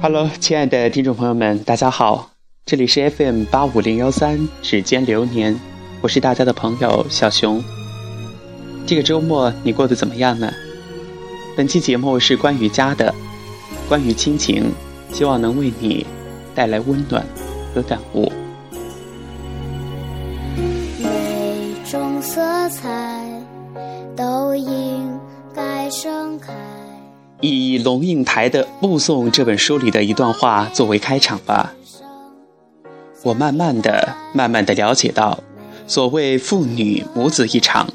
Hello，亲爱的听众朋友们，大家好，这里是 FM 八五零幺三指尖流年，我是大家的朋友小熊。这个周末你过得怎么样呢？本期节目是关于家的，关于亲情，希望能为你带来温暖和感悟。每种色彩都应该盛开。以龙应台的《目送》这本书里的一段话作为开场吧。我慢慢的、慢慢的了解到，所谓父女母子一场，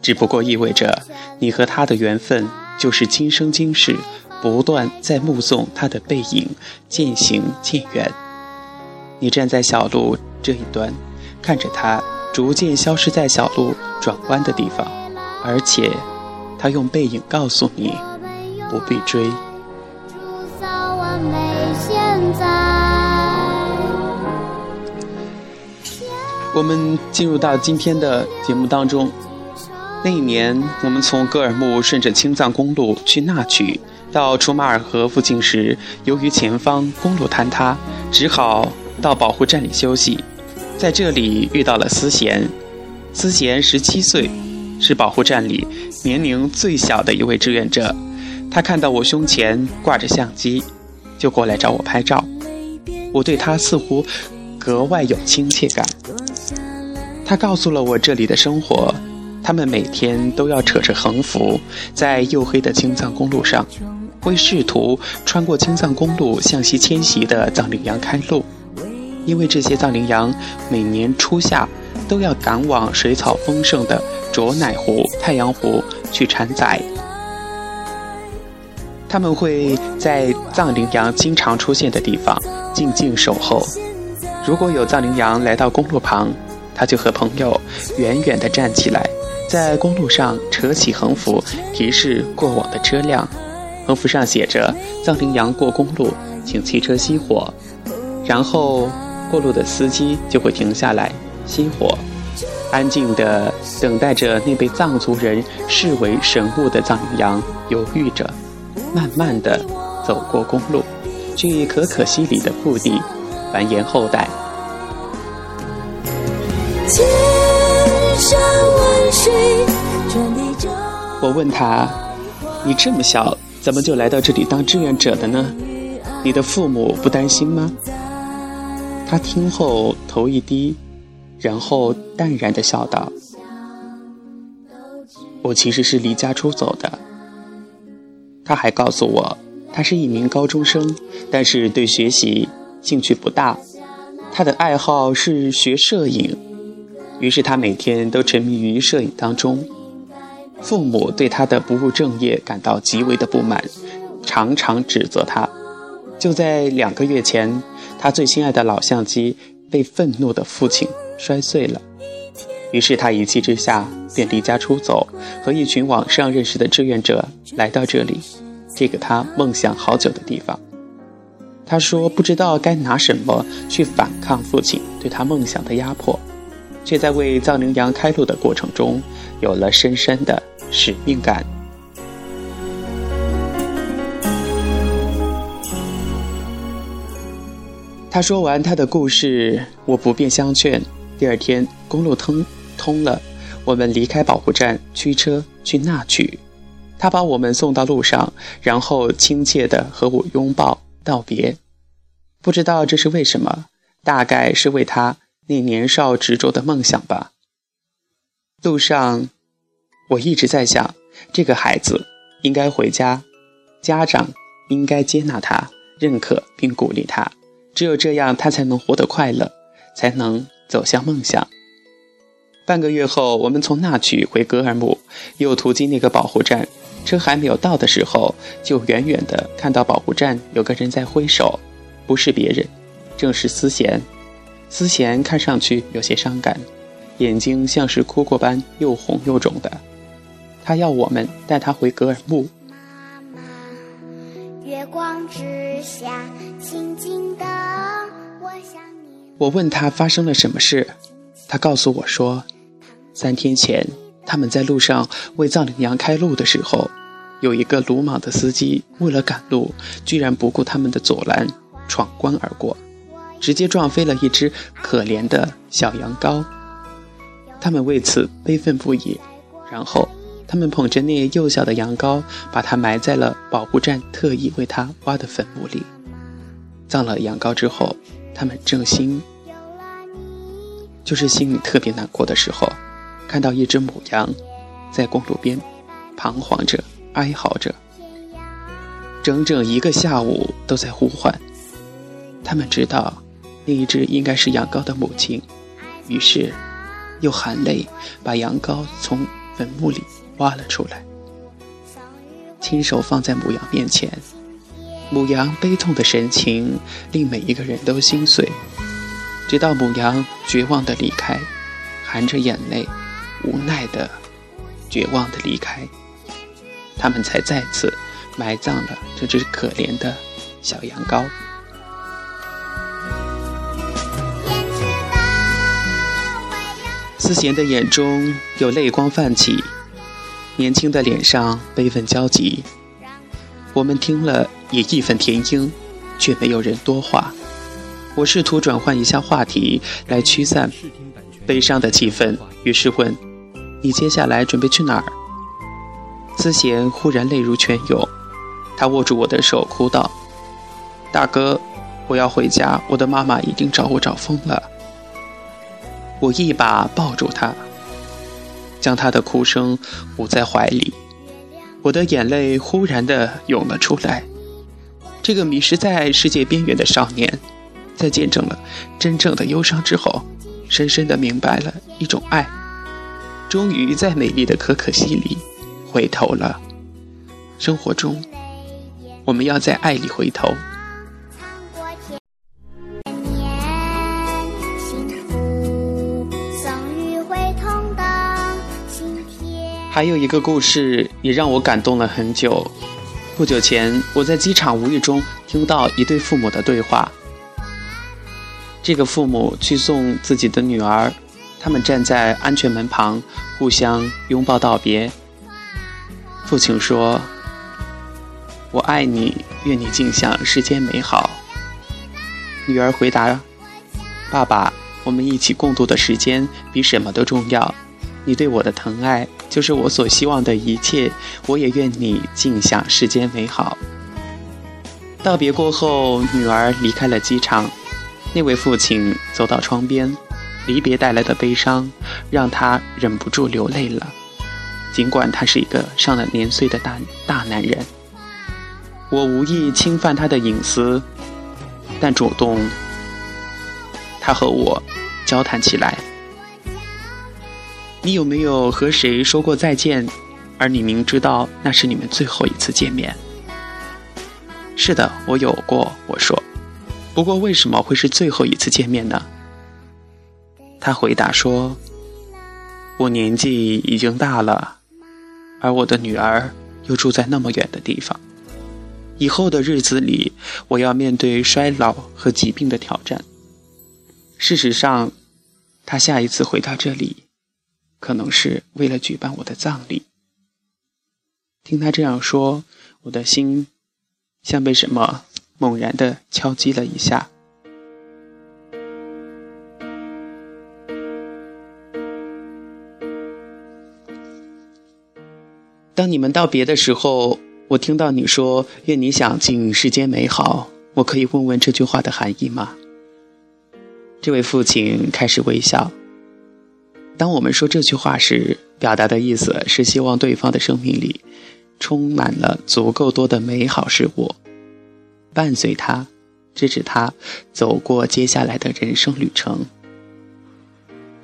只不过意味着你和他的缘分就是今生今世，不断在目送他的背影渐行渐远。你站在小路这一端，看着他逐渐消失在小路转弯的地方，而且他用背影告诉你。不必追。我们进入到今天的节目当中。那一年，我们从格尔木顺着青藏公路去纳曲，到楚马尔河附近时，由于前方公路坍塌，只好到保护站里休息。在这里遇到了思贤，思贤十七岁，是保护站里年龄最小的一位志愿者。他看到我胸前挂着相机，就过来找我拍照。我对他似乎格外有亲切感。他告诉了我这里的生活：他们每天都要扯着横幅，在黝黑的青藏公路上，为试图穿过青藏公路向西迁徙的藏羚羊开路。因为这些藏羚羊每年初夏都要赶往水草丰盛的卓乃湖、太阳湖去产崽。他们会在藏羚羊经常出现的地方静静守候。如果有藏羚羊来到公路旁，他就和朋友远远地站起来，在公路上扯起横幅，提示过往的车辆。横幅上写着：“藏羚羊过公路，请汽车熄火。”然后过路的司机就会停下来熄火，安静地等待着那被藏族人视为神物的藏羚羊，犹豫着。慢慢的走过公路，去可可西里的腹地繁衍后代。我问他：“你这么小，怎么就来到这里当志愿者的呢？你的父母不担心吗？”他听后头一低，然后淡然的笑道：“我其实是离家出走的。”他还告诉我，他是一名高中生，但是对学习兴趣不大。他的爱好是学摄影，于是他每天都沉迷于摄影当中。父母对他的不务正业感到极为的不满，常常指责他。就在两个月前，他最心爱的老相机被愤怒的父亲摔碎了，于是他一气之下便离家出走，和一群网上认识的志愿者来到这里。这个他梦想好久的地方，他说不知道该拿什么去反抗父亲对他梦想的压迫，却在为藏羚羊开路的过程中有了深深的使命感。他说完他的故事，我不便相劝。第二天公路通通了，我们离开保护站，驱车去那曲。他把我们送到路上，然后亲切地和我拥抱道别。不知道这是为什么，大概是为他那年少执着的梦想吧。路上，我一直在想，这个孩子应该回家，家长应该接纳他、认可并鼓励他，只有这样，他才能活得快乐，才能走向梦想。半个月后，我们从那曲回格尔木，又途经那个保护站。车还没有到的时候，就远远的看到保护站有个人在挥手，不是别人，正是思贤。思贤看上去有些伤感，眼睛像是哭过般又红又肿的。他要我们带他回格尔木。月光之下，静静的，我想你。我问他发生了什么事，他告诉我说，三天前他们在路上为藏羚羊开路的时候。有一个鲁莽的司机，为了赶路，居然不顾他们的阻拦，闯关而过，直接撞飞了一只可怜的小羊羔。他们为此悲愤不已，然后他们捧着那幼小的羊羔，把它埋在了保护站特意为它挖的坟墓里。葬了羊羔之后，他们正心，就是心里特别难过的时候，看到一只母羊在公路边彷徨着。哀嚎着，整整一个下午都在呼唤。他们知道那一只应该是羊羔的母亲，于是又含泪把羊羔从坟墓里挖了出来，亲手放在母羊面前。母羊悲痛的神情令每一个人都心碎，直到母羊绝望的离开，含着眼泪，无奈的、绝望的离开。他们才再次埋葬了这只可怜的小羊羔。思贤的眼中有泪光泛起，年轻的脸上悲愤交集。我们听了也义愤填膺，却没有人多话。我试图转换一下话题来驱散悲伤的气氛，于是问：“你接下来准备去哪儿？”思贤忽然泪如泉涌，他握住我的手，哭道：“大哥，我要回家，我的妈妈已经找我找疯了。”我一把抱住他，将他的哭声捂在怀里，我的眼泪忽然的涌了出来。这个迷失在世界边缘的少年，在见证了真正的忧伤之后，深深的明白了一种爱，终于在美丽的可可西里。回头了，生活中，我们要在爱里回头。还有一个故事也让我感动了很久。不久前，我在机场无意中听到一对父母的对话。这个父母去送自己的女儿，他们站在安全门旁，互相拥抱道别。父亲说：“我爱你，愿你尽享世间美好。”女儿回答：“爸爸，我们一起共度的时间比什么都重要。你对我的疼爱就是我所希望的一切。我也愿你尽享世间美好。”道别过后，女儿离开了机场。那位父亲走到窗边，离别带来的悲伤让他忍不住流泪了。尽管他是一个上了年岁的大大男人，我无意侵犯他的隐私，但主动，他和我交谈起来。你有没有和谁说过再见，而你明知道那是你们最后一次见面？是的，我有过。我说，不过为什么会是最后一次见面呢？他回答说：“我年纪已经大了。”而我的女儿又住在那么远的地方，以后的日子里，我要面对衰老和疾病的挑战。事实上，他下一次回到这里，可能是为了举办我的葬礼。听他这样说，我的心像被什么猛然的敲击了一下。当你们道别的时候，我听到你说“愿你想尽世间美好”，我可以问问这句话的含义吗？这位父亲开始微笑。当我们说这句话时，表达的意思是希望对方的生命里充满了足够多的美好事物，伴随他，支持他走过接下来的人生旅程。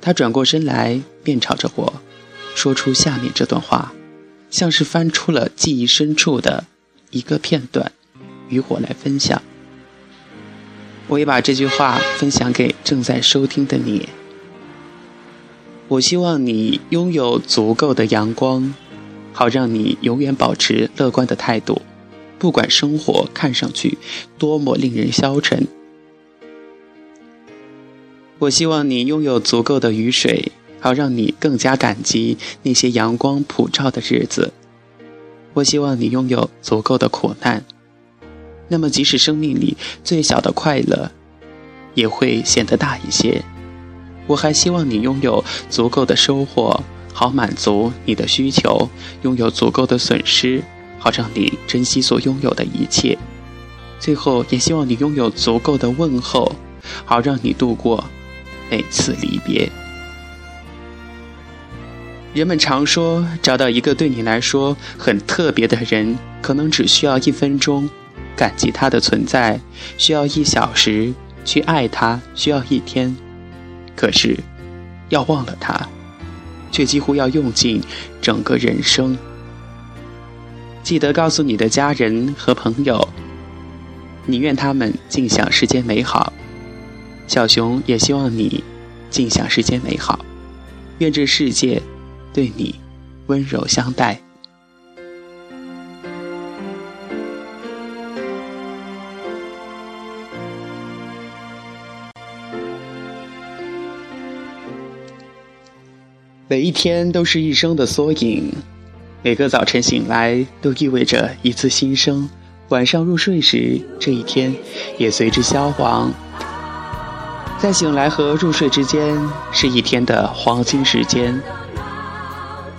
他转过身来，面朝着我，说出下面这段话。像是翻出了记忆深处的一个片段，与我来分享。我也把这句话分享给正在收听的你。我希望你拥有足够的阳光，好让你永远保持乐观的态度，不管生活看上去多么令人消沉。我希望你拥有足够的雨水。好让你更加感激那些阳光普照的日子，我希望你拥有足够的苦难，那么即使生命里最小的快乐，也会显得大一些。我还希望你拥有足够的收获，好满足你的需求；拥有足够的损失，好让你珍惜所拥有的一切。最后，也希望你拥有足够的问候，好让你度过每次离别。人们常说，找到一个对你来说很特别的人，可能只需要一分钟，感激他的存在；需要一小时去爱他，需要一天。可是，要忘了他，却几乎要用尽整个人生。记得告诉你的家人和朋友，你愿他们尽享世间美好。小熊也希望你尽享世间美好，愿这世界对你温柔相待。每一天都是一生的缩影，每个早晨醒来都意味着一次新生。晚上入睡时，这一天也随之消亡。在醒来和入睡之间，是一天的黄金时间。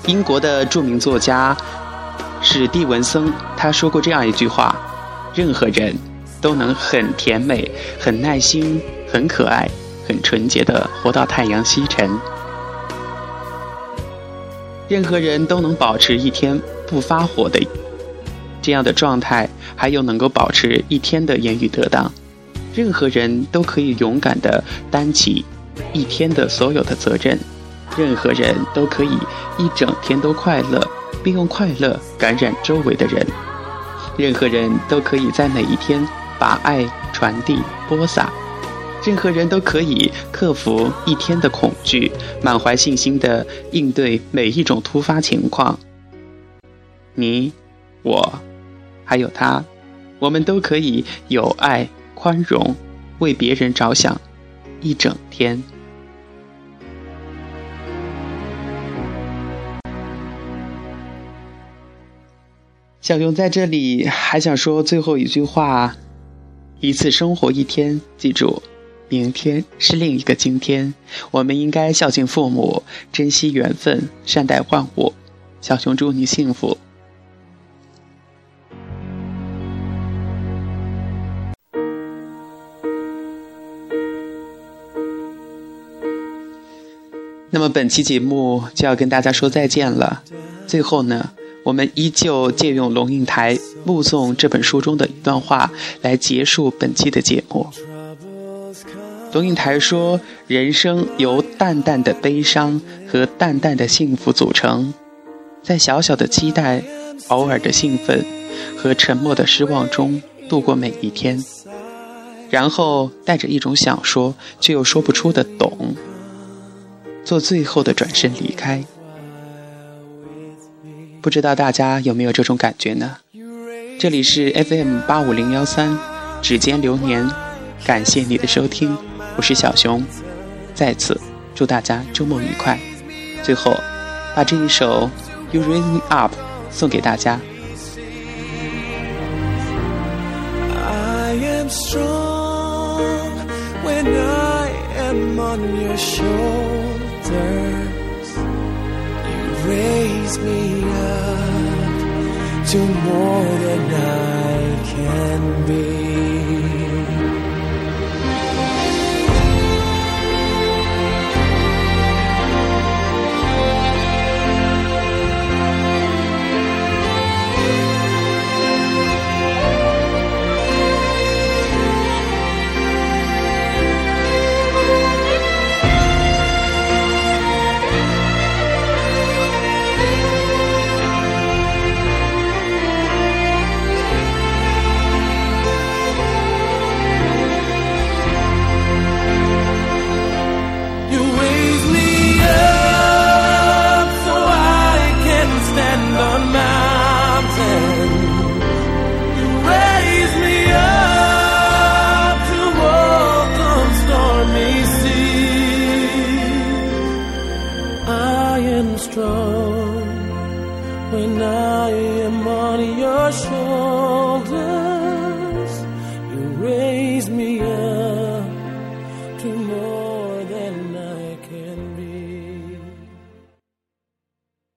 英国的著名作家史蒂文森他说过这样一句话：“任何人都能很甜美、很耐心、很可爱、很纯洁的活到太阳西沉。”任何人都能保持一天不发火的这样的状态，还有能够保持一天的言语得当。任何人都可以勇敢地担起一天的所有的责任。任何人都可以一整天都快乐，并用快乐感染周围的人。任何人都可以在每一天把爱传递播撒。任何人都可以克服一天的恐惧，满怀信心地应对每一种突发情况。你、我，还有他，我们都可以有爱、宽容，为别人着想，一整天。小熊在这里还想说最后一句话：一次生活一天，记住。明天是另一个今天，我们应该孝敬父母，珍惜缘分，善待万物。小熊祝你幸福。那么本期节目就要跟大家说再见了。最后呢，我们依旧借用龙应台《目送》这本书中的一段话来结束本期的节目。龙应台说：“人生由淡淡的悲伤和淡淡的幸福组成，在小小的期待、偶尔的兴奋和沉默的失望中度过每一天，然后带着一种想说却又说不出的懂，做最后的转身离开。不知道大家有没有这种感觉呢？这里是 FM 八五零幺三，指尖流年，感谢你的收听，我是小熊，再次祝大家周末愉快。最后，把这一首《You Raise Me Up》送给大家。I am strong when I am on your shoulder. raise me up to more than I can be. the man.